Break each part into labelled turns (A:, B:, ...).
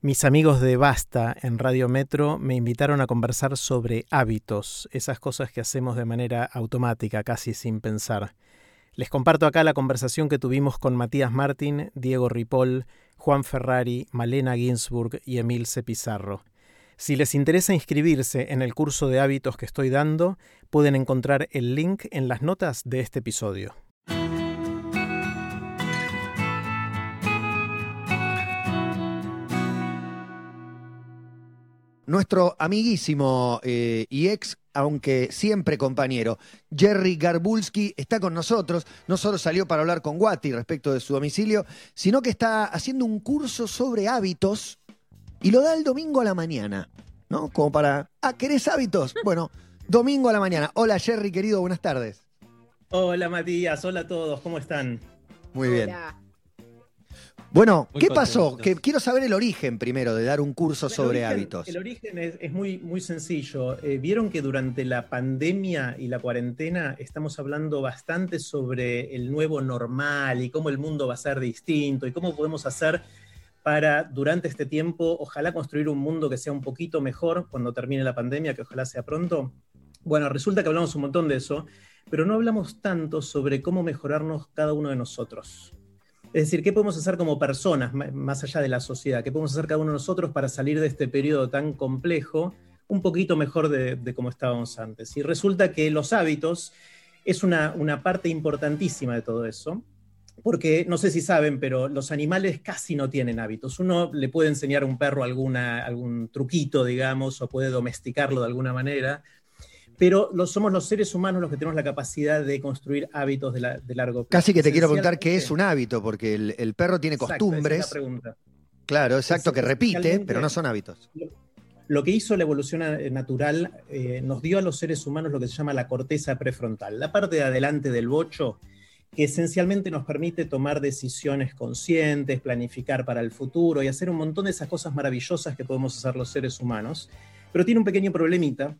A: Mis amigos de Basta en Radio Metro me invitaron a conversar sobre hábitos, esas cosas que hacemos de manera automática, casi sin pensar. Les comparto acá la conversación que tuvimos con Matías Martín, Diego Ripoll, Juan Ferrari, Malena Ginsburg y Emilce Pizarro. Si les interesa inscribirse en el curso de hábitos que estoy dando, pueden encontrar el link en las notas de este episodio.
B: Nuestro amiguísimo eh, y ex, aunque siempre compañero, Jerry Garbulski, está con nosotros. No solo salió para hablar con Guati respecto de su domicilio, sino que está haciendo un curso sobre hábitos y lo da el domingo a la mañana, ¿no? Como para, ah, ¿querés hábitos? Bueno, domingo a la mañana. Hola Jerry, querido, buenas tardes.
C: Hola Matías, hola a todos, ¿cómo están?
B: Muy bien. Bueno, ¿qué pasó? Que quiero saber el origen primero de dar un curso sobre hábitos.
C: El origen es, muy, muy sencillo. Eh, vieron que durante la pandemia y la cuarentena estamos hablando bastante sobre el nuevo normal y cómo el mundo va a ser distinto y cómo podemos hacer para durante este tiempo, ojalá construir un mundo que sea un poquito mejor cuando termine la pandemia, que ojalá sea pronto. Bueno, resulta que hablamos un montón de eso, pero no hablamos tanto sobre cómo mejorarnos cada uno de nosotros. Es decir, ¿qué podemos hacer como personas, más allá de la sociedad? ¿Qué podemos hacer cada uno de nosotros para salir de este periodo tan complejo un poquito mejor de, de como estábamos antes? Y resulta que los hábitos es una, parte importantísima de todo eso, porque no sé si saben, pero los animales casi no tienen hábitos. Uno le puede enseñar a un perro alguna, algún truquito, digamos, o puede domesticarlo de alguna manera, pero somos los seres humanos los que tenemos la capacidad de construir hábitos de, largo plazo.
B: Casi que te quiero preguntar qué es un hábito, porque el, perro tiene costumbres.
C: Esa es la pregunta.
B: Claro, exacto, que repite, pero no son hábitos.
C: Lo, que hizo la evolución eh, natural eh, nos dio a los seres humanos lo que se llama la corteza prefrontal, la parte de adelante del bocho, que esencialmente nos permite tomar decisiones conscientes, planificar para el futuro y hacer un montón de esas cosas maravillosas que podemos hacer los seres humanos. Pero tiene un pequeño problemita,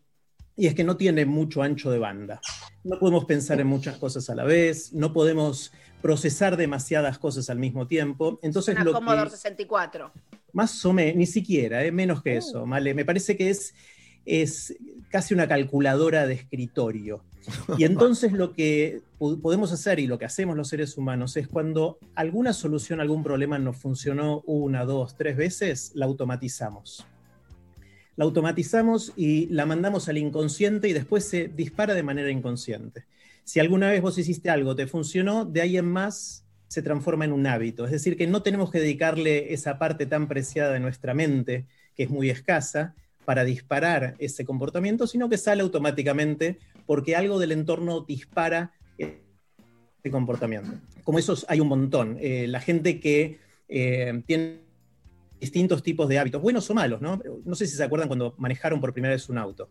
C: y es que no tiene mucho ancho de banda. No podemos pensar en muchas cosas a la vez, no podemos procesar demasiadas cosas al mismo tiempo. Entonces,
D: Una lo Commodore 64.
C: Más o menos, ni siquiera, eh, menos que eso, uh. ¿vale? Me parece que es, es casi una calculadora de escritorio. Y entonces lo que podemos hacer y lo que hacemos los seres humanos es cuando alguna solución, algún problema nos funcionó una, dos, tres veces, la automatizamos la automatizamos y la mandamos al inconsciente y después se dispara de manera inconsciente. Si alguna vez vos hiciste algo, te funcionó, de ahí en más se transforma en un hábito. Es decir, que no tenemos que dedicarle esa parte tan preciada de nuestra mente, que es muy escasa, para disparar ese comportamiento, sino que sale automáticamente porque algo del entorno dispara ese comportamiento. Como esos hay un montón. Eh, la gente que eh, tiene distintos tipos de hábitos, buenos o malos, ¿no? No sé si se acuerdan cuando manejaron por primera vez un auto.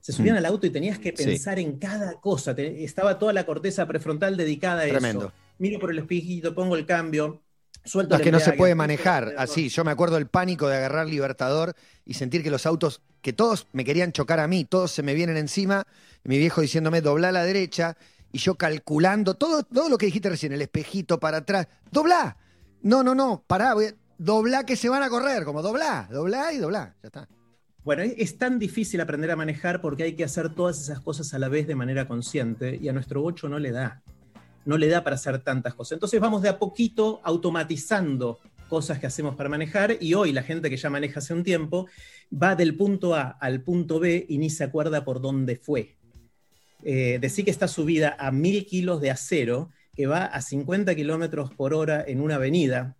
C: Se subían mm. al auto y tenías que pensar en cada cosa. estaba toda la corteza prefrontal dedicada a eso. Miro por el espejito, pongo el cambio, suelto
B: Es que no se puede manejar así. Yo me acuerdo del pánico de agarrar Libertador y sentir que los autos, que todos me querían chocar a mí, todos se me vienen encima, mi viejo diciéndome dobla a la derecha, y yo calculando todo, todo lo que dijiste recién, el espejito para atrás, dobla. No, no, no, pará, voy dobla que se van a correr, como dobla, dobla y dobla, ya está.
C: Bueno, es tan difícil aprender a manejar porque hay que hacer todas esas cosas a la vez de manera consciente y a nuestro bocho no le da. No le da para hacer tantas cosas. Entonces vamos de a poquito automatizando cosas que hacemos para manejar y hoy la gente que ya maneja hace un tiempo va del punto A al punto B y ni se acuerda por dónde fue. Eh, decir que está subida a mil kilos de acero, que va a 50 kilómetros por hora en una avenida,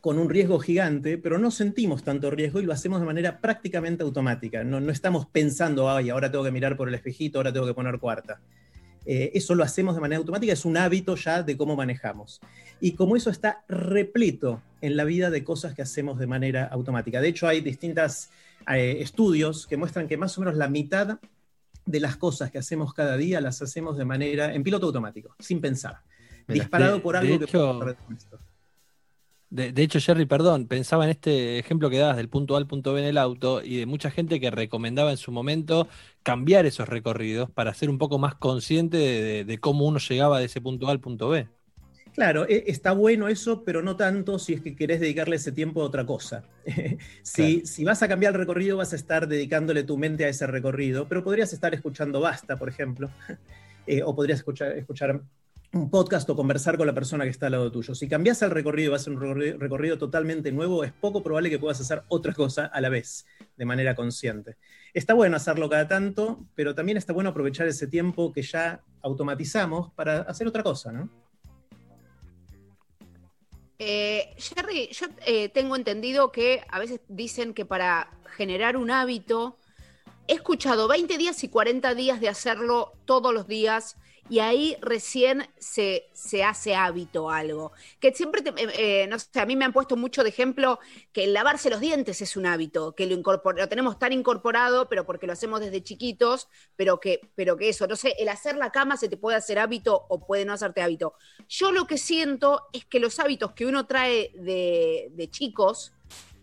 C: con un riesgo gigante, pero no sentimos tanto riesgo y lo hacemos de manera prácticamente automática. No, estamos pensando, ay, ahora tengo que mirar por el espejito, ahora tengo que poner cuarta. Eh, eso lo hacemos de manera automática, es un hábito ya de cómo manejamos. Y como eso está repleto en la vida de cosas que hacemos de manera automática. De hecho, hay distintos eh, estudios que muestran que más o menos la mitad de las cosas que hacemos cada día las hacemos de manera en piloto automático, sin pensar. disparado por algo que
E: de, hecho, Jerry, perdón, pensaba en este ejemplo que dabas del punto A al punto B en el auto y de mucha gente que recomendaba en su momento cambiar esos recorridos para ser un poco más consciente de, cómo uno llegaba de ese punto A al punto B.
C: Claro, e, está bueno eso, pero no tanto si es que querés dedicarle ese tiempo a otra cosa. si, si, vas a cambiar el recorrido, vas a estar dedicándole tu mente a ese recorrido, pero podrías estar escuchando Basta, por ejemplo, eh, o podrías escuchar, escuchar un podcast o conversar con la persona que está al lado tuyo. Si cambias el recorrido y vas a un recorrido, totalmente nuevo, es poco probable que puedas hacer otra cosa a la vez, de manera consciente. Está bueno hacerlo cada tanto, pero también está bueno aprovechar ese tiempo que ya automatizamos para hacer otra cosa, ¿no?
D: Eh, Jerry, yo eh, tengo entendido que a veces dicen que para generar un hábito, he escuchado 20 días y 40 días de hacerlo todos los días y ahí recién se, se hace hábito algo. Que siempre, eh, eh, no sé, a mí me han puesto mucho de ejemplo que el lavarse los dientes es un hábito, que lo, lo tenemos tan incorporado, pero porque lo hacemos desde chiquitos, pero que, pero que eso, no sé, el hacer la cama se te puede hacer hábito o puede no hacerte hábito. Yo lo que siento es que los hábitos que uno trae de, de chicos,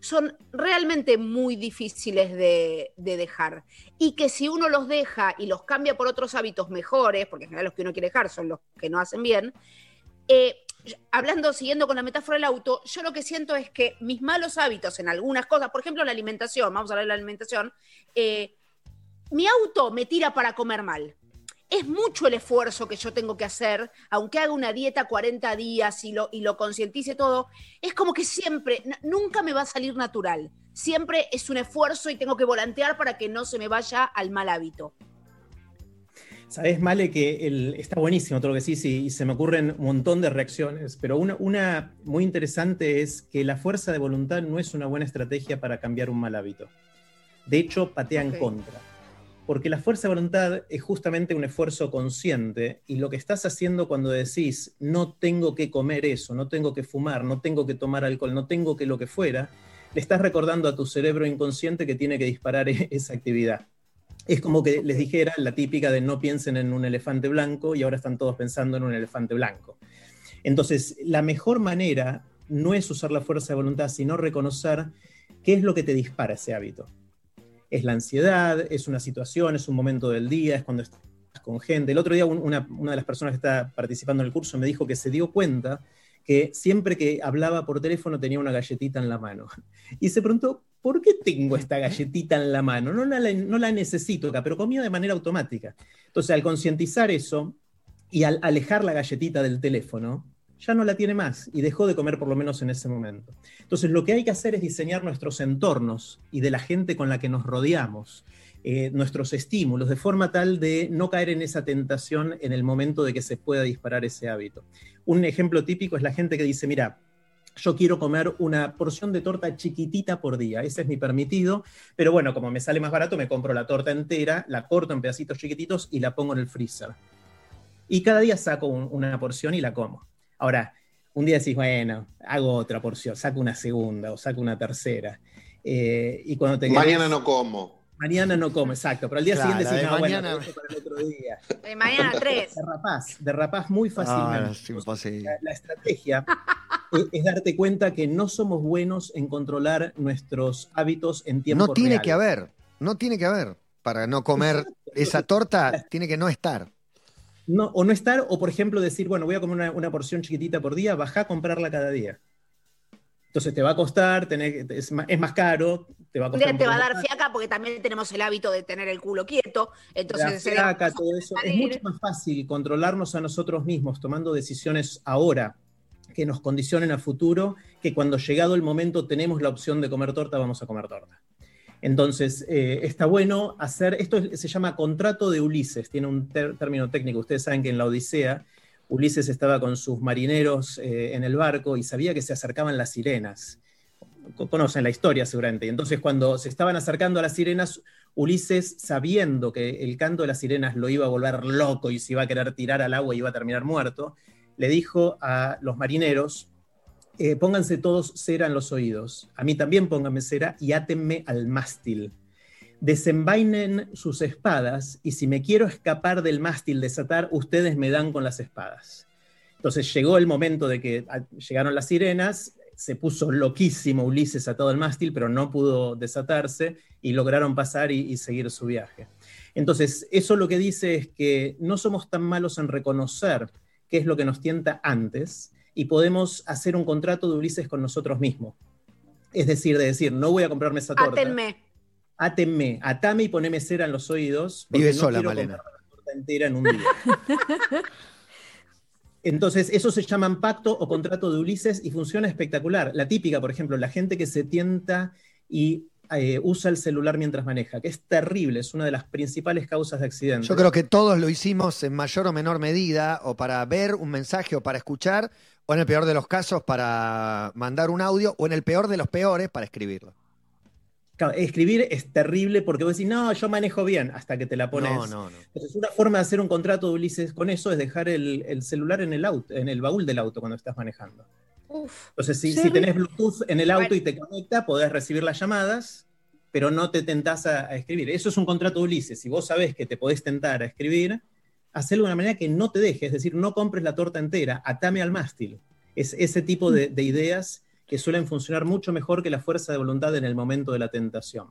D: son realmente muy difíciles de, dejar. Y que si uno los deja y los cambia por otros hábitos mejores, porque en general los que uno quiere dejar son los que no hacen bien, eh, hablando, siguiendo con la metáfora del auto, yo lo que siento es que mis malos hábitos en algunas cosas, por ejemplo la alimentación, vamos a hablar de la alimentación, eh, mi auto me tira para comer mal es mucho el esfuerzo que yo tengo que hacer, aunque haga una dieta 40 días y lo, y lo concientice todo, es como que siempre, nunca me va a salir natural. Siempre es un esfuerzo y tengo que volantear para que no se me vaya al mal hábito.
C: Sabes, Male, que está buenísimo todo lo que sí, y se me ocurren un montón de reacciones, pero una, una muy interesante es que la fuerza de voluntad no es una buena estrategia para cambiar un mal hábito. De hecho, patea en contra porque la fuerza de voluntad es justamente un esfuerzo consciente y lo que estás haciendo cuando decís, no tengo que comer eso, no tengo que fumar, no tengo que tomar alcohol, no tengo que lo que fuera, le estás recordando a tu cerebro inconsciente que tiene que disparar esa actividad. Es como que les dijera la típica de no piensen en un elefante blanco y ahora están todos pensando en un elefante blanco. Entonces, la mejor manera no es usar la fuerza de voluntad, sino reconocer qué es lo que te dispara ese hábito es la ansiedad, es una situación, es un momento del día, es cuando estás con gente. El otro día una, de las personas que está participando en el curso me dijo que se dio cuenta que siempre que hablaba por teléfono tenía una galletita en la mano. Y se preguntó, ¿por qué tengo esta galletita en la mano? No la, no la necesito acá, pero comía de manera automática. Entonces, al concientizar eso y al alejar la galletita del teléfono, ya no la tiene más y dejó de comer por lo menos en ese momento. Entonces lo que hay que hacer es diseñar nuestros entornos y de la gente con la que nos rodeamos, eh, nuestros estímulos, de forma tal de no caer en esa tentación en el momento de que se pueda disparar ese hábito. Un ejemplo típico es la gente que dice, mira, yo quiero comer una porción de torta chiquitita por día, ese es mi permitido, pero bueno, como me sale más barato, me compro la torta entera, la corto en pedacitos chiquititos y la pongo en el freezer. Y cada día saco una porción y la como. Ahora, un día decís, bueno, hago otra porción, saco una segunda o saco una tercera.
F: Eh, y cuando te Mañana no como.
C: Mañana no como, exacto. Pero al día siguiente decís, no, mañana... bueno, para el otro
D: día. De mañana tres.
C: Derrapás, derrapás muy fácilmente. Ah, la, estrategia es, darte cuenta que no somos buenos en controlar nuestros hábitos en tiempo
B: No tiene que haber, no tiene que haber. Para no comer esa torta, tiene que no estar
C: o no estar, o por ejemplo decir, bueno, voy a comer una, porción chiquitita por día, baja a comprarla cada día. Entonces te va a costar, tener, es, más, caro, te va a costar.
D: Te va a dar fiaca porque también tenemos el hábito de tener el culo quieto. Entonces,
C: fiaca, todo eso. Es mucho más fácil controlarnos a nosotros mismos tomando decisiones ahora que nos condicionen a futuro que cuando llegado el momento tenemos la opción de comer torta, vamos a comer torta. Entonces, eh, está bueno hacer, esto se llama contrato de Ulises, tiene un término técnico, ustedes saben que en la Odisea Ulises estaba con sus marineros eh, en el barco y sabía que se acercaban las sirenas. Conocen la historia seguramente. Y entonces cuando se estaban acercando a las sirenas, Ulises, sabiendo que el canto de las sirenas lo iba a volver loco y se iba a querer tirar al agua y iba a terminar muerto, le dijo a los marineros, eh, pónganse todos cera en los oídos. A mí también pónganme cera y átenme al mástil. Desenvainen sus espadas y si me quiero escapar del mástil desatar, ustedes me dan con las espadas. Entonces llegó el momento de que ah, llegaron las sirenas, se puso loquísimo Ulises atado al mástil, pero no pudo desatarse y lograron pasar y, y seguir su viaje. Entonces, eso lo que dice es que no somos tan malos en reconocer qué es lo que nos tienta antes, y podemos hacer un contrato de Ulises con nosotros mismos. Es decir, de decir, no voy a comprarme esa torta.
D: Átenme.
C: Átenme, atame y poneme cera en los oídos.
B: Vive sola, Malena.
C: La torta entera en un día. Entonces, eso se llaman pacto o contrato de Ulises y funciona espectacular. La típica, por ejemplo, la gente que se tienta y eh, usa el celular mientras maneja, que es terrible, es una de las principales causas de accidentes.
B: Yo creo que todos lo hicimos en mayor o menor medida, o para ver un mensaje o para escuchar, o en el peor de los casos para mandar un audio, o en el peor de los peores para escribirlo
C: escribir es terrible porque vos decís, no, yo manejo bien, hasta que te la pones. No, no, no. Entonces, una forma de hacer un contrato de Ulises con eso es dejar el, celular en el, auto, en el baúl del auto cuando estás manejando. Entonces, si, si, tenés Bluetooth en el auto y te conecta, podés recibir las llamadas, pero no te tentás a, escribir. Eso es un contrato de Ulises. Si vos sabés que te podés tentar a escribir, hacelo de una manera que no te deje, es decir, no compres la torta entera, atame al mástil. Es ese tipo de, de ideas que suelen funcionar mucho mejor que la fuerza de voluntad en el momento de la tentación.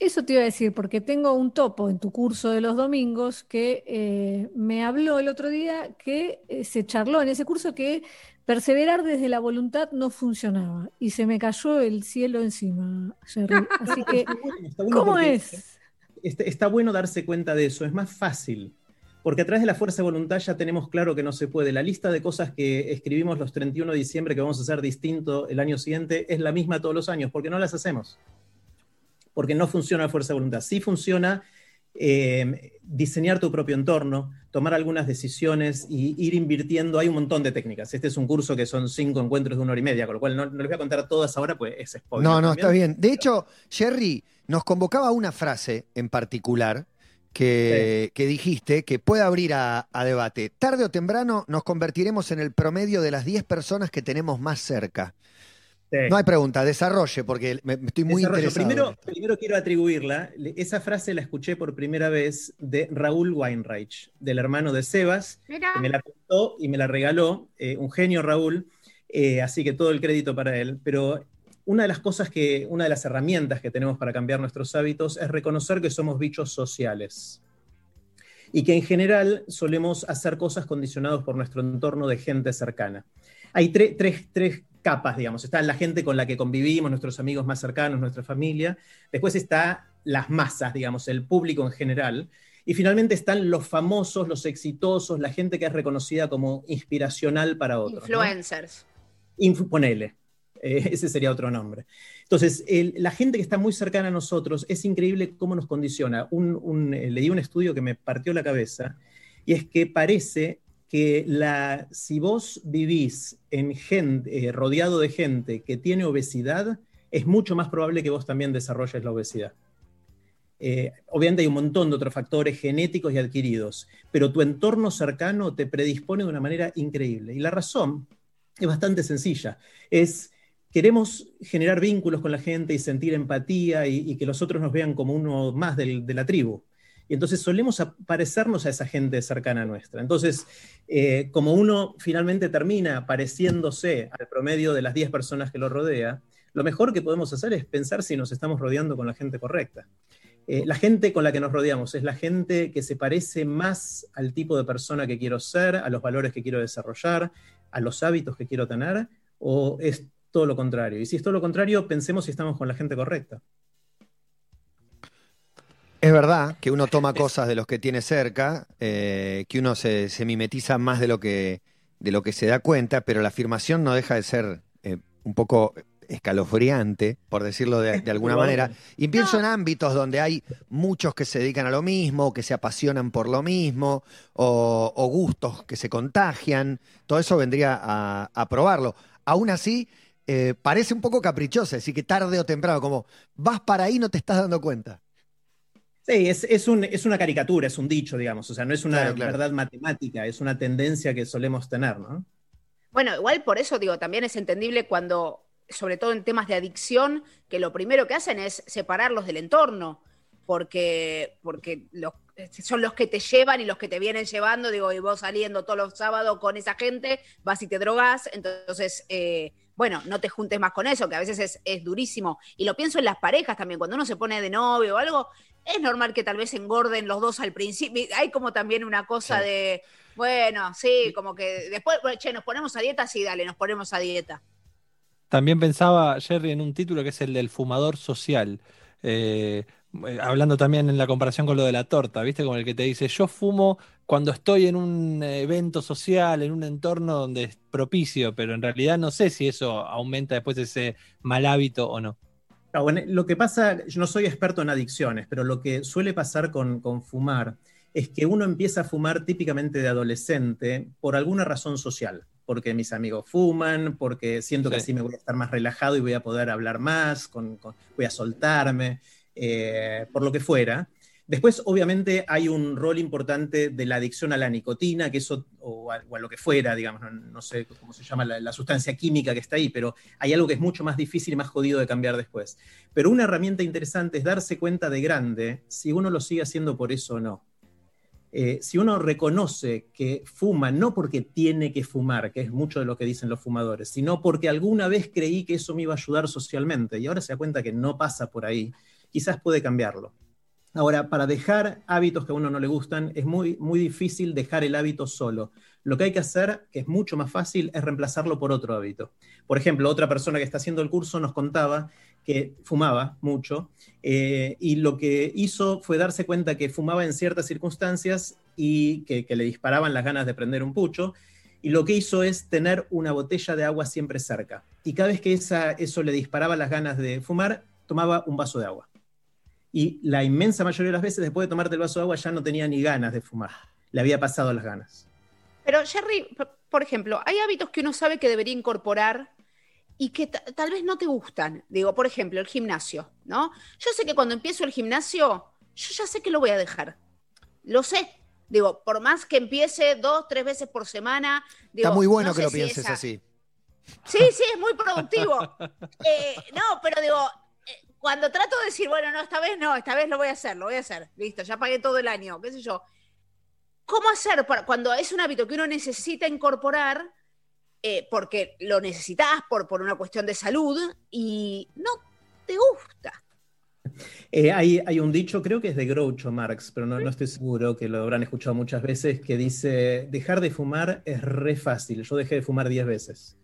G: Eso te iba a decir, porque tengo un topo en tu curso de los domingos que eh, me habló el otro día que eh, se charló en ese curso que perseverar desde la voluntad no funcionaba y se me cayó el cielo encima, Jerry. Así que, ¿cómo es?
C: está bueno darse cuenta de eso, es más fácil porque a través de la fuerza de voluntad ya tenemos claro que no se puede. La lista de cosas que escribimos los 31 de diciembre que vamos a hacer distinto el año siguiente es la misma todos los años, porque no las hacemos. Porque no funciona la fuerza de voluntad. Sí funciona eh, diseñar tu propio entorno, tomar algunas decisiones y ir invirtiendo. Hay un montón de técnicas. Este es un curso que son cinco encuentros de una hora y media, con lo cual no, les voy a contar todas ahora, pues es spoiler.
B: No, no, está bien. De hecho, Jerry nos convocaba una frase en particular que, dijiste que puede abrir a, debate. Tarde o temprano nos convertiremos en el promedio de las 10 personas que tenemos más cerca. No hay pregunta, desarrolle, porque me, estoy muy interesado.
C: Primero, primero quiero atribuirla. Esa frase la escuché por primera vez de Raúl Weinreich, del hermano de Sebas, que me la contó y me la regaló. Eh, un genio Raúl, eh, así que todo el crédito para él. Pero una de las cosas que, una de las herramientas que tenemos para cambiar nuestros hábitos es reconocer que somos bichos sociales y que en general solemos hacer cosas condicionados por nuestro entorno de gente cercana. Hay tres, capas, digamos. Está la gente con la que convivimos, nuestros amigos más cercanos, nuestra familia. Después está las masas, digamos, el público en general. Y finalmente están los famosos, los exitosos, la gente que es reconocida como inspiracional para otros.
D: Influencers.
C: ponele. Eh, ese sería otro nombre. Entonces, la gente que está muy cercana a nosotros, es increíble cómo nos condiciona. Un, eh, leí un estudio que me partió la cabeza, y es que parece que la, si vos vivís en gente, eh, rodeado de gente que tiene obesidad, es mucho más probable que vos también desarrolles la obesidad. obviamente hay un montón de otros factores genéticos y adquiridos, pero tu entorno cercano te predispone de una manera increíble. Y la razón es bastante sencilla. Es queremos generar vínculos con la gente y sentir empatía y, que los otros nos vean como uno más de la tribu. Y entonces solemos parecernos a esa gente cercana a nuestra. Entonces, eh, como uno finalmente termina pareciéndose al promedio de las 10 personas que lo rodea, lo mejor que podemos hacer es pensar si nos estamos rodeando con la gente correcta. Eh, la gente con la que nos rodeamos es la gente que se parece más al tipo de persona que quiero ser, a los valores que quiero desarrollar, a los hábitos que quiero tener, o es todo lo contrario. Y si es todo lo contrario, pensemos si estamos con la gente correcta.
B: Es verdad que uno toma cosas de los que tiene cerca, eh, que uno se, mimetiza más de lo, que, de lo que se da cuenta, pero la afirmación no deja de ser eh, un poco escalofriante, por decirlo de, alguna manera. Y pienso en ámbitos donde hay muchos que se dedican a lo mismo, que se apasionan por lo mismo, o, gustos que se contagian. Todo eso vendría a, a probarlo. Aún así, eh, parece un poco caprichosa, así que tarde o temprano, como vas para ahí no te estás dando cuenta.
C: Sí, es, una caricatura, es un dicho, digamos, o sea, no es una verdad matemática, es una tendencia que solemos tener, ¿no?
D: Bueno, igual por eso digo, también es entendible cuando, sobre todo en temas de adicción, que lo primero que hacen es separarlos del entorno, porque, porque son los que te llevan y los que te vienen llevando, digo, y vos saliendo todos los sábados con esa gente, vas y te drogas, entonces... Eh, bueno, no te juntes más con eso, que a veces es, durísimo. Y lo pienso en las parejas también, cuando uno se pone de novio o algo, es normal que tal vez engorden los dos al principio. Hay como también una cosa de, Bueno, sí, como que después, che, nos ponemos a dieta, sí, dale, nos ponemos a dieta.
E: También pensaba, Jerry, en un título que es el del fumador social. Eh, hablando también en la comparación con lo de la torta, ¿viste? Como el que te dice, yo fumo cuando estoy en un evento social, en un entorno donde es propicio, pero en realidad no sé si eso aumenta después ese mal hábito o no.
C: Ah, lo que pasa, yo no soy experto en adicciones, pero lo que suele pasar con, fumar es que uno empieza a fumar típicamente de adolescente por alguna razón social, porque mis amigos fuman, porque siento que así me voy a estar más relajado y voy a poder hablar más, voy a soltarme, eh, por lo que fuera. Después, obviamente, hay un rol importante de la adicción a la nicotina, que eso, o a, lo que fuera, digamos, no, sé cómo se llama la, sustancia química que está ahí, pero hay algo que es mucho más difícil y más jodido de cambiar después. Pero una herramienta interesante es darse cuenta de grande si uno lo sigue haciendo por eso o no. Eh, si uno reconoce que fuma no porque tiene que fumar, que es mucho de lo que dicen los fumadores, sino porque alguna vez creí que eso me iba a ayudar socialmente y ahora se da cuenta que no pasa por ahí, quizás puede cambiarlo. Ahora, para dejar hábitos que a uno no le gustan, es muy, muy difícil dejar el hábito solo. Lo que hay que hacer, que es mucho más fácil, es reemplazarlo por otro hábito. Por ejemplo, otra persona que está haciendo el curso nos contaba que fumaba mucho eh, y lo que hizo fue darse cuenta que fumaba en ciertas circunstancias y que, le disparaban las ganas de prender un pucho. Y lo que hizo es tener una botella de agua siempre cerca. Y cada vez que eso le disparaba las ganas de fumar, tomaba un vaso de agua y la inmensa mayoría de las veces después de tomarte el vaso de agua ya no tenía ni ganas de fumar, le había pasado las ganas.
D: Pero Jerry, por ejemplo, hay hábitos que uno sabe que debería incorporar y que tal vez no te gustan. Digo, por ejemplo, el gimnasio, ¿no? Yo sé que cuando empiezo el gimnasio, yo ya sé que lo voy a dejar. Lo sé. Digo, por más que empiece dos, tres veces por semana.
B: Está muy bueno que lo pienses así.
D: Sí, sí, es muy productivo. Eh, no, pero digo, cuando trato de decir, bueno, no, esta vez no, esta vez lo voy a hacer, lo voy a hacer, listo, ya pagué todo el año, qué sé yo. ¿Cómo hacer para, cuando es un hábito que uno necesita incorporar, eh, porque lo necesitas por, por una cuestión de salud y no te gusta?
C: Eh, hay, hay, un dicho, creo que es de Groucho Marx, pero no, no, estoy seguro, que lo habrán escuchado muchas veces, que dice, dejar de fumar es re fácil. Yo dejé de fumar 10 veces.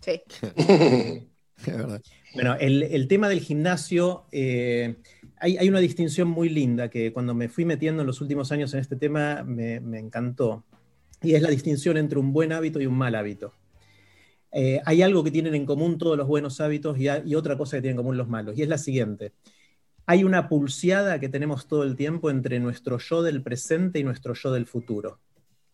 D: Sí.
C: Bueno, el, tema del gimnasio, eh, hay, una distinción muy linda que cuando me fui metiendo en los últimos años en este tema me, encantó, y es la distinción entre un buen hábito y un mal hábito. Eh, hay algo que tienen en común todos los buenos hábitos y, y, otra cosa que tienen en común los malos, y es la siguiente. Hay una pulseada que tenemos todo el tiempo entre nuestro yo del presente y nuestro yo del futuro.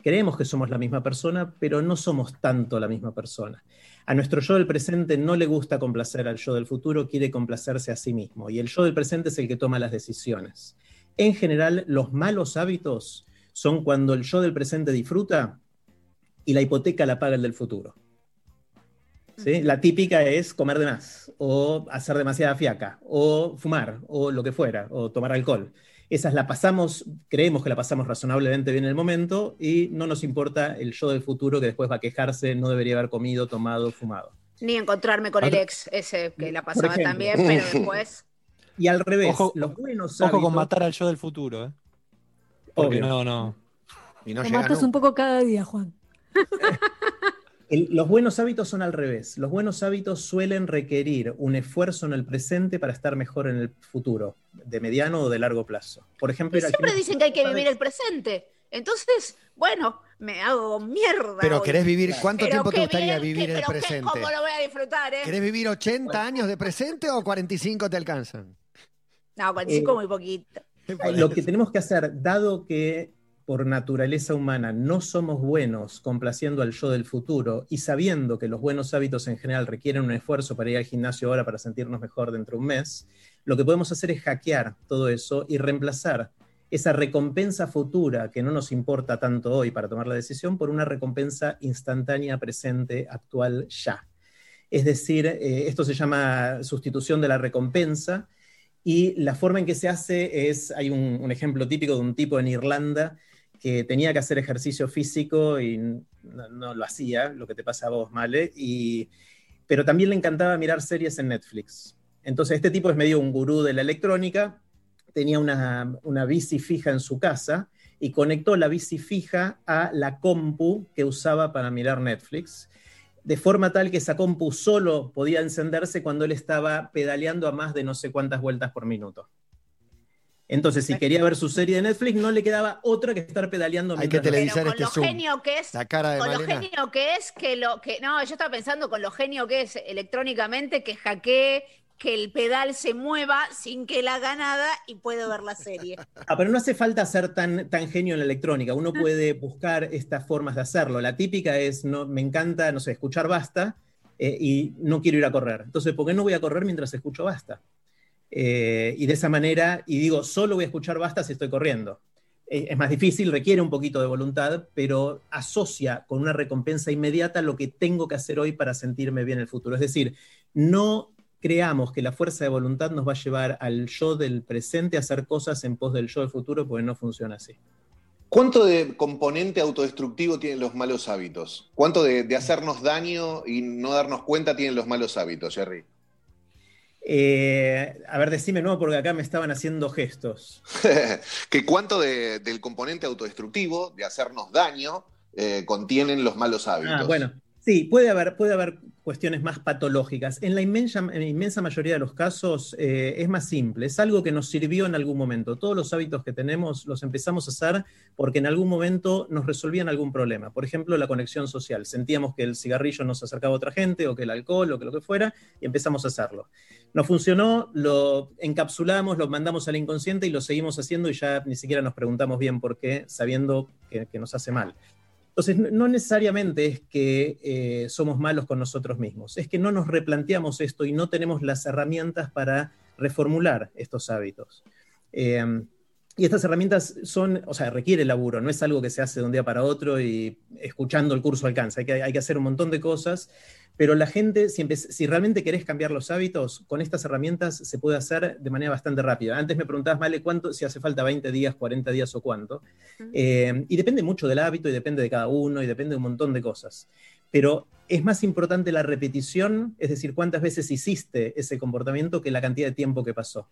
C: Creemos que somos la misma persona, pero no somos tanto la misma persona. A nuestro yo del presente no le gusta complacer al yo del futuro, quiere complacerse a sí mismo. Y el yo del presente es el que toma las decisiones. En general, los malos hábitos son cuando el yo del presente disfruta y la hipoteca la paga el del futuro. La típica es comer de más, o hacer demasiada fiaca, o fumar, o lo que fuera, o tomar alcohol. Esas la pasamos, creemos que la pasamos razonablemente bien en el momento y no nos importa el yo del futuro que después va a quejarse, no debería haber comido, tomado, fumado.
D: Ni encontrarme con el ex ese que la pasaba también, pero después...
C: Y al revés,
E: ojo, los buenos Ojo con matar al yo del futuro, ¿eh? Porque no, no.
G: Y no matas un poco cada día, Juan.
C: los buenos hábitos son al revés. Los buenos hábitos suelen requerir un esfuerzo en el presente para estar mejor en el futuro, de mediano o de largo plazo. Por ejemplo,
D: siempre dicen que hay que vivir el presente. Entonces, bueno, me hago mierda.
B: Pero querés vivir, ¿cuánto tiempo te gustaría vivir el presente?
D: ¿Cómo lo voy a disfrutar, eh?
B: ¿Querés vivir 80 años de presente o 45 te alcanzan?
D: No, 45 eh, muy poquito.
C: Lo que tenemos que hacer, dado que por naturaleza humana no somos buenos complaciendo al yo del futuro y sabiendo que los buenos hábitos en general requieren un esfuerzo para ir al gimnasio ahora para sentirnos mejor dentro de un mes, lo que podemos hacer es hackear todo eso y reemplazar esa recompensa futura que no nos importa tanto hoy para tomar la decisión por una recompensa instantánea, presente, actual, ya. Es decir, eh, esto se llama sustitución de la recompensa y la forma en que se hace es, hay un, un ejemplo típico de un tipo en Irlanda que tenía que hacer ejercicio físico y no, lo hacía, lo que te pasa a vos, Male, y, pero también le encantaba mirar series en Netflix. Entonces este tipo es medio un gurú de la electrónica, tenía una, una bici fija en su casa y conectó la bici fija a la compu que usaba para mirar Netflix, de forma tal que esa compu solo podía encenderse cuando él estaba pedaleando a más de no sé cuántas vueltas por minuto. Entonces, si quería ver su serie de Netflix, no le quedaba otra que estar pedaleando.
B: Hay que televisar este
D: lo genio que es,
B: La cara de
D: con lo genio que es que lo que no, yo estaba pensando con lo genio que es electrónicamente que hackee que el pedal se mueva sin que él haga nada y puedo ver la serie.
C: Ah, pero no hace falta ser tan, tan genio en la electrónica. Uno puede buscar estas formas de hacerlo. La típica es, no, me encanta, no sé, escuchar basta eh, y no quiero ir a correr. Entonces, ¿por qué no voy a correr mientras escucho basta? Eh, y de esa manera, y digo, solo voy a escuchar basta si estoy corriendo. Eh, es más difícil, requiere un poquito de voluntad, pero asocia con una recompensa inmediata lo que tengo que hacer hoy para sentirme bien en el futuro. Es decir, no creamos que la fuerza de voluntad nos va a llevar al yo del presente a hacer cosas en pos del yo del futuro, porque no funciona así.
F: ¿Cuánto de componente autodestructivo tienen los malos hábitos? ¿Cuánto de, de hacernos daño y no darnos cuenta tienen los malos hábitos, Jerry?
C: Eh, a ver, decime nuevo porque acá me estaban haciendo gestos.
F: que cuánto de- del componente autodestructivo, de hacernos daño, eh, contienen los malos hábitos.
C: Ah, bueno, sí, puede haber, puede haber cuestiones más patológicas. En la inmensa, inmensa mayoría de los casos eh, es más simple, es algo que nos sirvió en algún momento. Todos los hábitos que tenemos los empezamos a hacer porque en algún momento nos resolvían algún problema. Por ejemplo, la conexión social. Sentíamos que el cigarrillo nos acercaba a otra gente o que el alcohol o que lo que fuera y empezamos a hacerlo. No funcionó, lo encapsulamos, lo mandamos al inconsciente y lo seguimos haciendo y ya ni siquiera nos preguntamos bien por qué, sabiendo que nos hace mal. Entonces, no- necesariamente es que eh, somos malos con nosotros mismos, es que no nos replanteamos esto y no tenemos las herramientas para reformular estos hábitos. Eh, y estas herramientas son, o sea, requiere laburo, no es algo que se hace de un día para otro y escuchando el curso alcanza, hay que, hay que hacer un montón de cosas, pero la gente, si, si realmente querés cambiar los hábitos, con estas herramientas se puede hacer de manera bastante rápida. Antes me preguntabas, Vale, ¿cuánto, si hace falta 20 días, 40 días o cuánto? Eh, y depende mucho del hábito y depende de cada uno y depende de un montón de cosas. Pero es más importante la repetición, es decir, cuántas veces hiciste ese comportamiento que la cantidad de tiempo que pasó.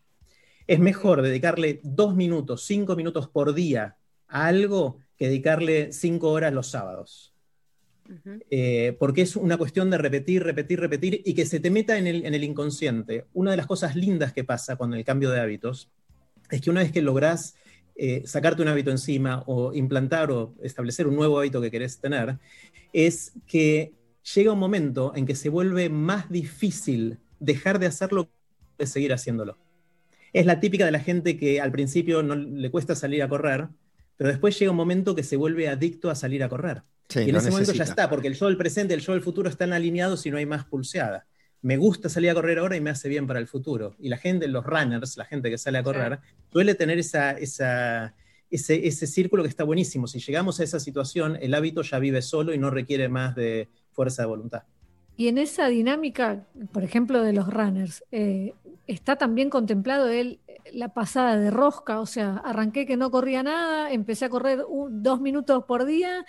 C: Es mejor dedicarle dos minutos, cinco minutos por día a algo que dedicarle cinco horas los sábados. Eh, porque es una cuestión de repetir, repetir, repetir y que se te meta en el, en el inconsciente. Una de las cosas lindas que pasa con el cambio de hábitos es que una vez que lográs eh, sacarte un hábito encima o implantar o establecer un nuevo hábito que querés tener, es que llega un momento en que se vuelve más difícil dejar de hacerlo que seguir haciéndolo. Es la típica de la gente que al principio no le cuesta salir a correr, pero después llega un momento que se vuelve adicto a salir a correr.
B: Sí,
C: y en ese momento ya
B: necesita.
C: está, porque el yo del presente y el yo del futuro están alineados y no hay más pulseada. Me gusta salir a correr ahora y me hace bien para el futuro. Y la gente, los runners, la gente que sale a correr, suele tener esa, esa, ese, ese círculo que está buenísimo. Si llegamos a esa situación, el hábito ya vive solo y no requiere más de fuerza de voluntad.
G: Y en esa dinámica, por ejemplo, de los runners, eh, está también contemplado el, la pasada de rosca, o sea, arranqué que no corría nada, empecé a correr un- dos minutos por día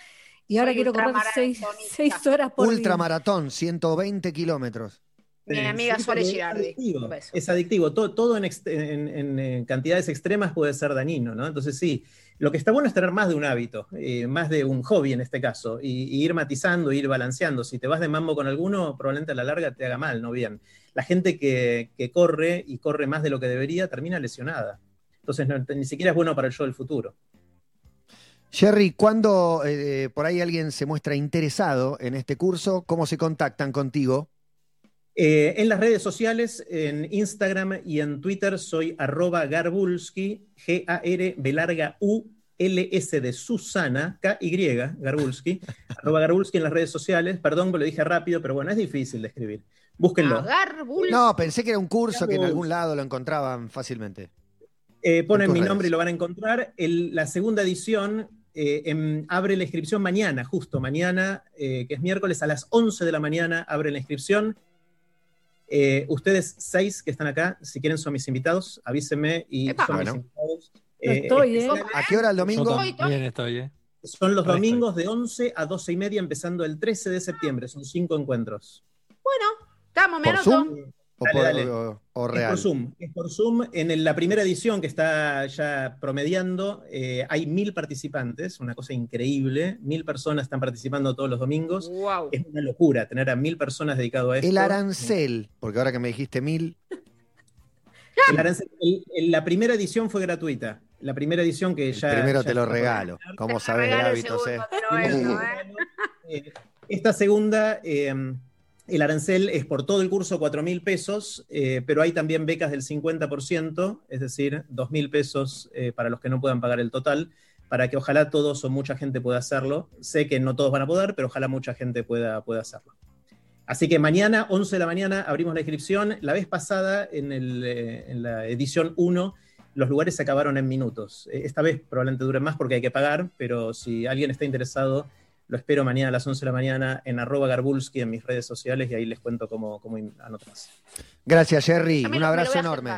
G: y ahora
D: Soy
G: quiero correr seis, horas por día.
B: Ultramaratón, 120 kilómetros.
D: Mi amiga
C: Sí,
D: Sole
C: porque
D: Girardi.
C: Es adictivo. Es adictivo. Todo, todo en, ext- en- en- en cantidades extremas puede ser dañino, ¿no? Entonces sí, lo que está bueno es tener más de un hábito, eh, más de un hobby en este caso, y, y ir matizando, ir balanceando. Si te vas de mambo con alguno, probablemente a la larga te haga mal, no bien. La gente que, que corre y corre más de lo que debería termina lesionada. Entonces no- ni siquiera es bueno para el yo del futuro.
B: Jerry, cuando eh, por ahí alguien se muestra interesado en este curso, ¿cómo se contactan contigo?
C: Eh, en las redes sociales, en Instagram y en Twitter, soy arroba Garbulski, G-A-R, B larga U, L-S de Susana, K-Y, Garbulski, arroba Garbulski en las redes sociales. Perdón que lo dije rápido, pero bueno, es difícil de escribir. Búsquenlo.
D: Agar, bul-
B: No, pensé que era un curso que en algún lado lo encontraban fácilmente.
C: Eh, ponen mi nombre y lo van a encontrar. El- la segunda edición eh, em, abre la inscripción mañana, justo mañana, eh, que es miércoles a las 11 de la mañana, abre la inscripción. Eh, ustedes seis que están acá, si quieren son mis invitados, avísenme y
D: Epa.
C: son
B: Bueno.
C: mis invitados.
G: No estoy, ¿eh?
C: especiales.
B: ¿A qué hora el domingo?
E: También estoy, ¿eh?
C: Son los domingos de 11 a 12 y media, empezando el 13 de septiembre. Son cinco encuentros.
D: Bueno, estamos, me
B: ¿Por
D: anoto.
B: O,
C: Dale,
B: por-
C: dale.
B: o- o
C: Es
B: real?
C: por Zoom. Es por Zoom. En el- la primera edición que está ya promediando, eh, hay mil participantes, una cosa increíble. Mil personas están participando todos los domingos.
D: Wow.
C: Es una locura tener a mil personas dedicado a esto.
B: El arancel, porque ahora que me dijiste mil,
C: El arancel- el- el- la primera edición fue gratuita. La primera edición que ya.
B: primero
C: ya
B: te lo regalo.
C: terminar.
B: ¿Cómo
D: Te
B: sabes hábitos, eh?
D: ¿eh?
C: Eh, Esta segunda, eh, el arancel es por todo el curso 4 mil pesos, eh, pero hay también becas del 50%, es decir, 2 mil pesos eh, para los que no puedan pagar el total, para que ojalá todos o mucha gente pueda hacerlo. Sé que no todos van a poder, pero ojalá mucha gente pueda, pueda hacerlo. Así que mañana, 11 de la mañana, abrimos la inscripción. La vez pasada, en, el, eh, en la edición 1, los lugares se acabaron en minutos. Esta vez probablemente dure más porque hay que pagar, pero si alguien está interesado, lo espero mañana a las 11 de la mañana en arroba Garbulski en mis redes sociales y ahí les cuento cómo, cómo anotarse.
B: Gracias, Jerry. Un abrazo enorme.